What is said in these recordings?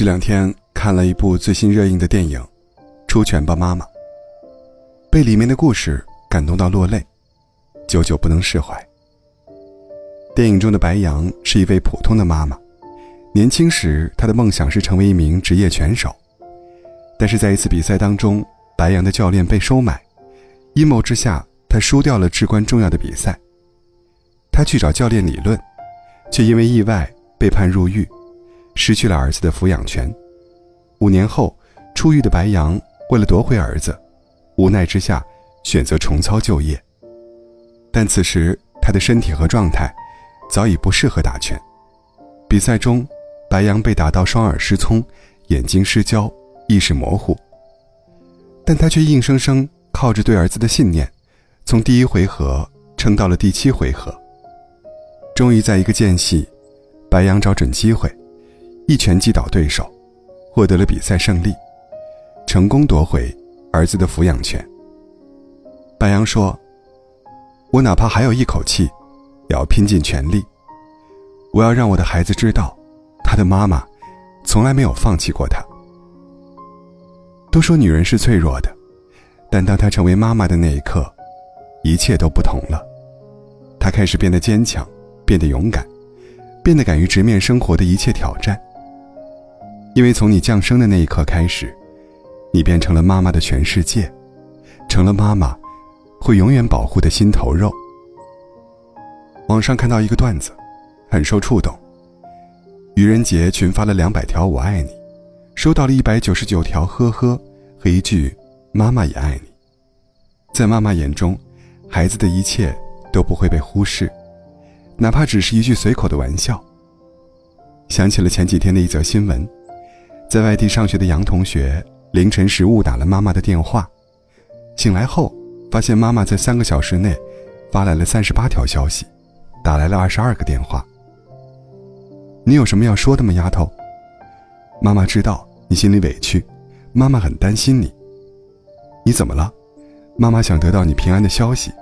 这两天看了一部最新热映的电影《出拳吧妈妈》，被里面的故事感动到落泪，久久不能释怀。电影中的白杨是一位普通的妈妈，年轻时她的梦想是成为一名职业拳手，但是在一次比赛当中，白杨的教练被收买，阴谋之下，她输掉了至关重要的比赛。她去找教练理论，却因为意外被判入狱。失去了儿子的抚养权。五年后，出狱的白杨为了夺回儿子，无奈之下选择重操旧业。但此时他的身体和状态早已不适合打拳。比赛中，白杨被打到双耳失聪，眼睛失焦，意识模糊。但他却硬生生靠着对儿子的信念，从第一回合撑到了第七回合。终于在一个间隙，白杨找准机会。一拳击倒对手，获得了比赛胜利，成功夺回儿子的抚养权。白杨说：“我哪怕还有一口气，也要拼尽全力。我要让我的孩子知道，他的妈妈从来没有放弃过他。”都说女人是脆弱的，但当她成为妈妈的那一刻，一切都不同了。她开始变得坚强，变得勇敢，变得敢于直面生活的一切挑战。因为从你降生的那一刻开始，你变成了妈妈的全世界，成了妈妈会永远保护的心头肉。网上看到一个段子，很受触动。愚人节群发了两百条“我爱你”，收到了一百九十九条“呵呵”和一句“妈妈也爱你”。在妈妈眼中，孩子的一切都不会被忽视，哪怕只是一句随口的玩笑。想起了前几天的一则新闻。在外地上学的杨同学凌晨时误打了妈妈的电话，醒来后发现妈妈在三个小时内发来了三十八条消息，打来了二十二个电话。你有什么要说的吗，丫头？妈妈知道你心里委屈，妈妈很担心你。你怎么了？妈妈想得到你平安的消息。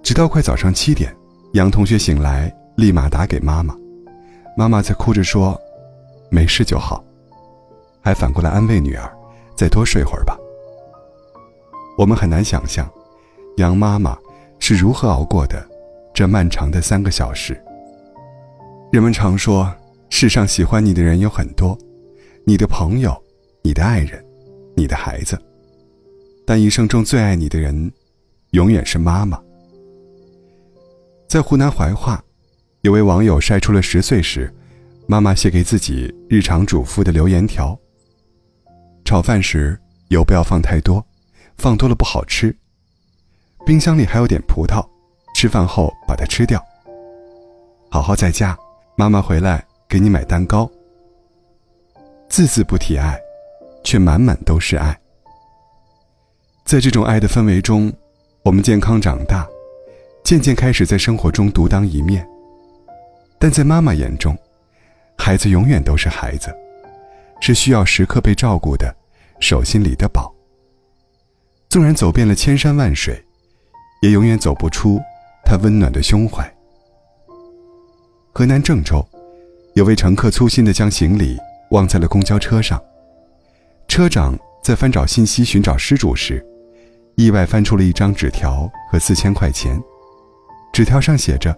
直到快早上七点，杨同学醒来立马打给妈妈，妈妈才哭着说。没事就好，还反过来安慰女儿：“再多睡会儿吧。”我们很难想象，杨妈妈是如何熬过的这漫长的三个小时。人们常说，世上喜欢你的人有很多，你的朋友、你的爱人、你的孩子，但一生中最爱你的人，永远是妈妈。在湖南怀化，有位网友晒出了十岁时。妈妈写给自己日常嘱咐的留言条：炒饭时油不要放太多，放多了不好吃。冰箱里还有点葡萄，吃饭后把它吃掉。好好在家，妈妈回来给你买蛋糕。字字不提爱，却满满都是爱。在这种爱的氛围中，我们健康长大，渐渐开始在生活中独当一面。但在妈妈眼中，孩子永远都是孩子，是需要时刻被照顾的手心里的宝。纵然走遍了千山万水，也永远走不出他温暖的胸怀。河南郑州，有位乘客粗心的将行李忘在了公交车上，车长在翻找信息寻找失主时，意外翻出了一张纸条和四千块钱。纸条上写着：“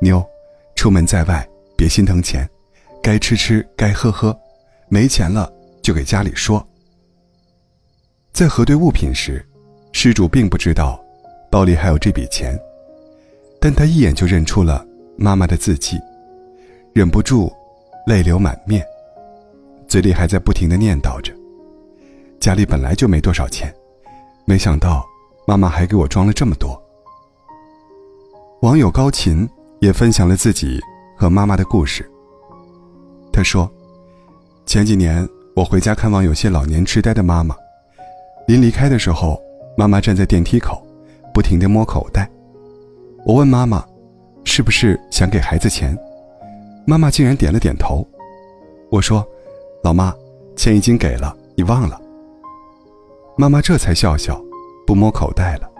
妞，出门在外别心疼钱。”该吃吃，该喝喝，没钱了就给家里说。在核对物品时，失主并不知道包里还有这笔钱，但他一眼就认出了妈妈的字迹，忍不住泪流满面，嘴里还在不停的念叨着：“家里本来就没多少钱，没想到妈妈还给我装了这么多。”网友高琴也分享了自己和妈妈的故事。他说：“前几年我回家看望有些老年痴呆的妈妈，临离开的时候，妈妈站在电梯口，不停地摸口袋。我问妈妈，是不是想给孩子钱？妈妈竟然点了点头。我说：‘老妈，钱已经给了，你忘了。’妈妈这才笑笑，不摸口袋了。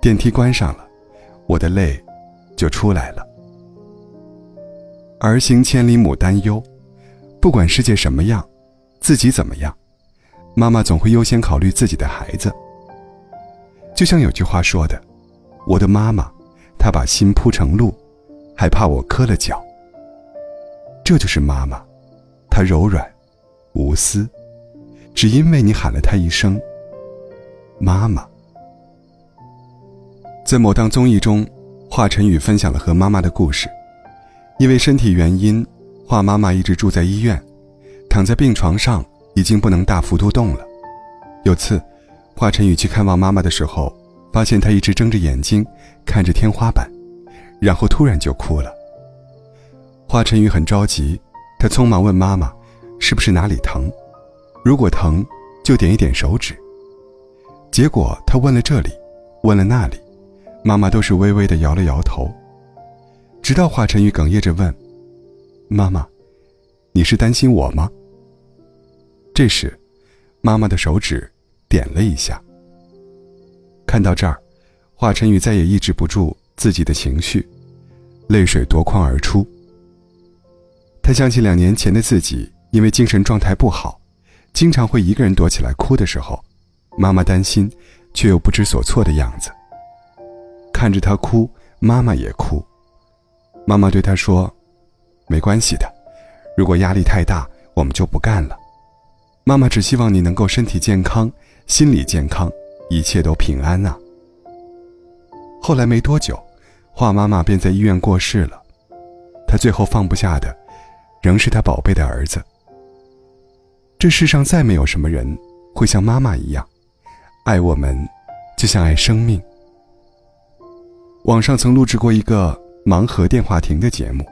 电梯关上了，我的泪就出来了。”儿行千里母担忧，不管世界什么样，自己怎么样，妈妈总会优先考虑自己的孩子。就像有句话说的：“我的妈妈，她把心铺成路，还怕我磕了脚。”这就是妈妈，她柔软、无私，只因为你喊了她一声“妈妈”。在某档综艺中，华晨宇分享了和妈妈的故事。因为身体原因，华妈妈一直住在医院，躺在病床上，已经不能大幅度动了。有次，华晨宇去看望妈妈的时候，发现她一直睁着眼睛看着天花板，然后突然就哭了。华晨宇很着急，他匆忙问妈妈：“是不是哪里疼？如果疼，就点一点手指。”结果他问了这里，问了那里，妈妈都是微微的摇了摇头。直到华晨宇哽咽着问：“妈妈，你是担心我吗？”这时，妈妈的手指点了一下。看到这儿，华晨宇再也抑制不住自己的情绪，泪水夺眶而出。他想起两年前的自己，因为精神状态不好，经常会一个人躲起来哭的时候，妈妈担心，却又不知所措的样子。看着他哭，妈妈也哭。妈妈对他说：“没关系的，如果压力太大，我们就不干了。妈妈只希望你能够身体健康，心理健康，一切都平安啊。”后来没多久，华妈妈便在医院过世了。她最后放不下的，仍是她宝贝的儿子。这世上再没有什么人会像妈妈一样，爱我们，就像爱生命。网上曾录制过一个。盲盒电话亭的节目，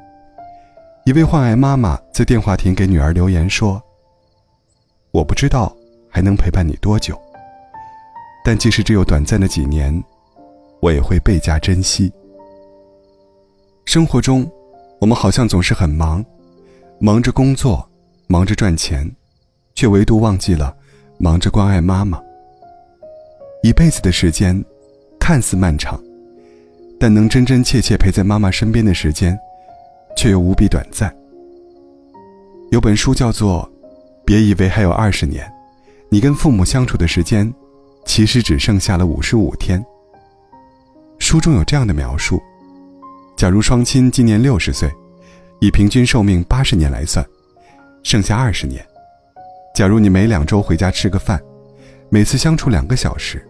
一位患癌妈妈在电话亭给女儿留言说：“我不知道还能陪伴你多久，但即使只有短暂的几年，我也会倍加珍惜。”生活中，我们好像总是很忙，忙着工作，忙着赚钱，却唯独忘记了忙着关爱妈妈。一辈子的时间，看似漫长。但能真真切切陪在妈妈身边的时间，却又无比短暂。有本书叫做《别以为还有二十年，你跟父母相处的时间，其实只剩下了五十五天》。书中有这样的描述：假如双亲今年六十岁，以平均寿命八十年来算，剩下二十年。假如你每两周回家吃个饭，每次相处两个小时，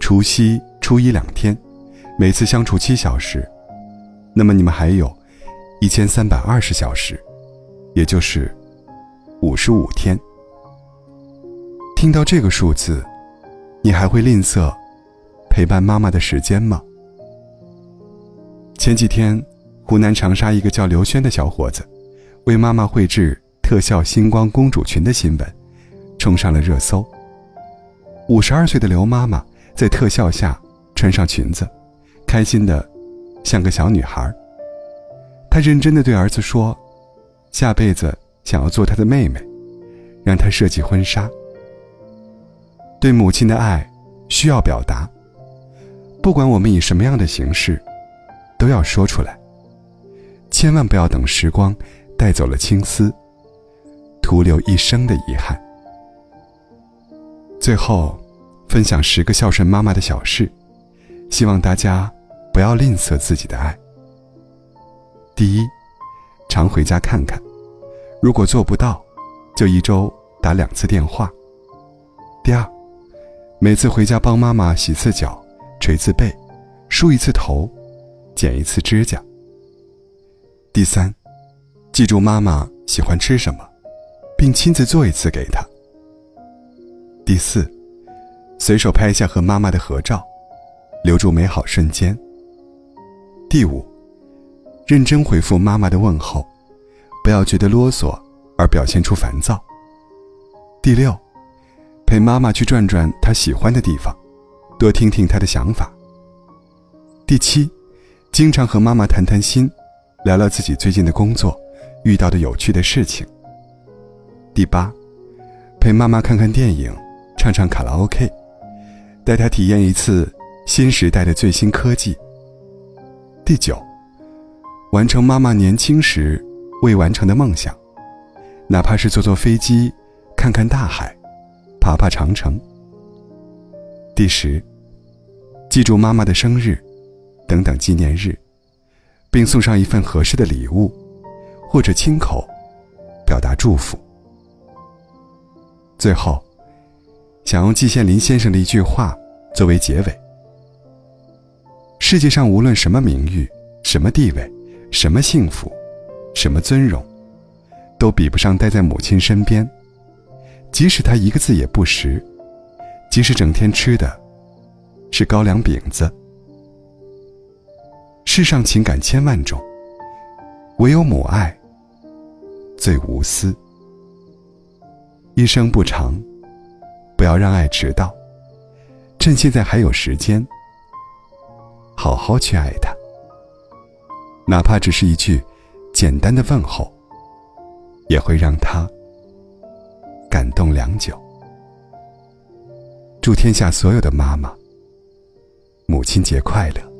除夕、初一两天。每次相处七小时，那么你们还有，一千三百二十小时，也就是五十五天。听到这个数字，你还会吝啬陪伴妈妈的时间吗？前几天，湖南长沙一个叫刘轩的小伙子，为妈妈绘制特效星光公主裙的新闻，冲上了热搜。五十二岁的刘妈妈在特效下穿上裙子。开心的，像个小女孩。他认真的对儿子说：“下辈子想要做他的妹妹，让他设计婚纱。”对母亲的爱需要表达，不管我们以什么样的形式，都要说出来。千万不要等时光带走了青丝，徒留一生的遗憾。最后，分享十个孝顺妈妈的小事，希望大家。不要吝啬自己的爱。第一，常回家看看，如果做不到，就一周打两次电话。第二，每次回家帮妈妈洗次脚、捶次背、梳一次头、剪一次指甲。第三，记住妈妈喜欢吃什么，并亲自做一次给她。第四，随手拍下和妈妈的合照，留住美好瞬间。第五，认真回复妈妈的问候，不要觉得啰嗦而表现出烦躁。第六，陪妈妈去转转她喜欢的地方，多听听她的想法。第七，经常和妈妈谈谈心，聊聊自己最近的工作，遇到的有趣的事情。第八，陪妈妈看看电影，唱唱卡拉 OK，带她体验一次新时代的最新科技。第九，完成妈妈年轻时未完成的梦想，哪怕是坐坐飞机，看看大海，爬爬长城。第十，记住妈妈的生日，等等纪念日，并送上一份合适的礼物，或者亲口表达祝福。最后，想用季羡林先生的一句话作为结尾：世界上无论什么名誉、什么地位、什么幸福、什么尊荣，都比不上待在母亲身边，即使她一个字也不识。即使整天吃的是高粱饼子，世上情感千万种，唯有母爱最无私。一生不长，不要让爱迟到，趁现在还有时间，好好去爱他。哪怕只是一句简单的问候，也会让他感动良久。祝天下所有的妈妈，母亲节快乐！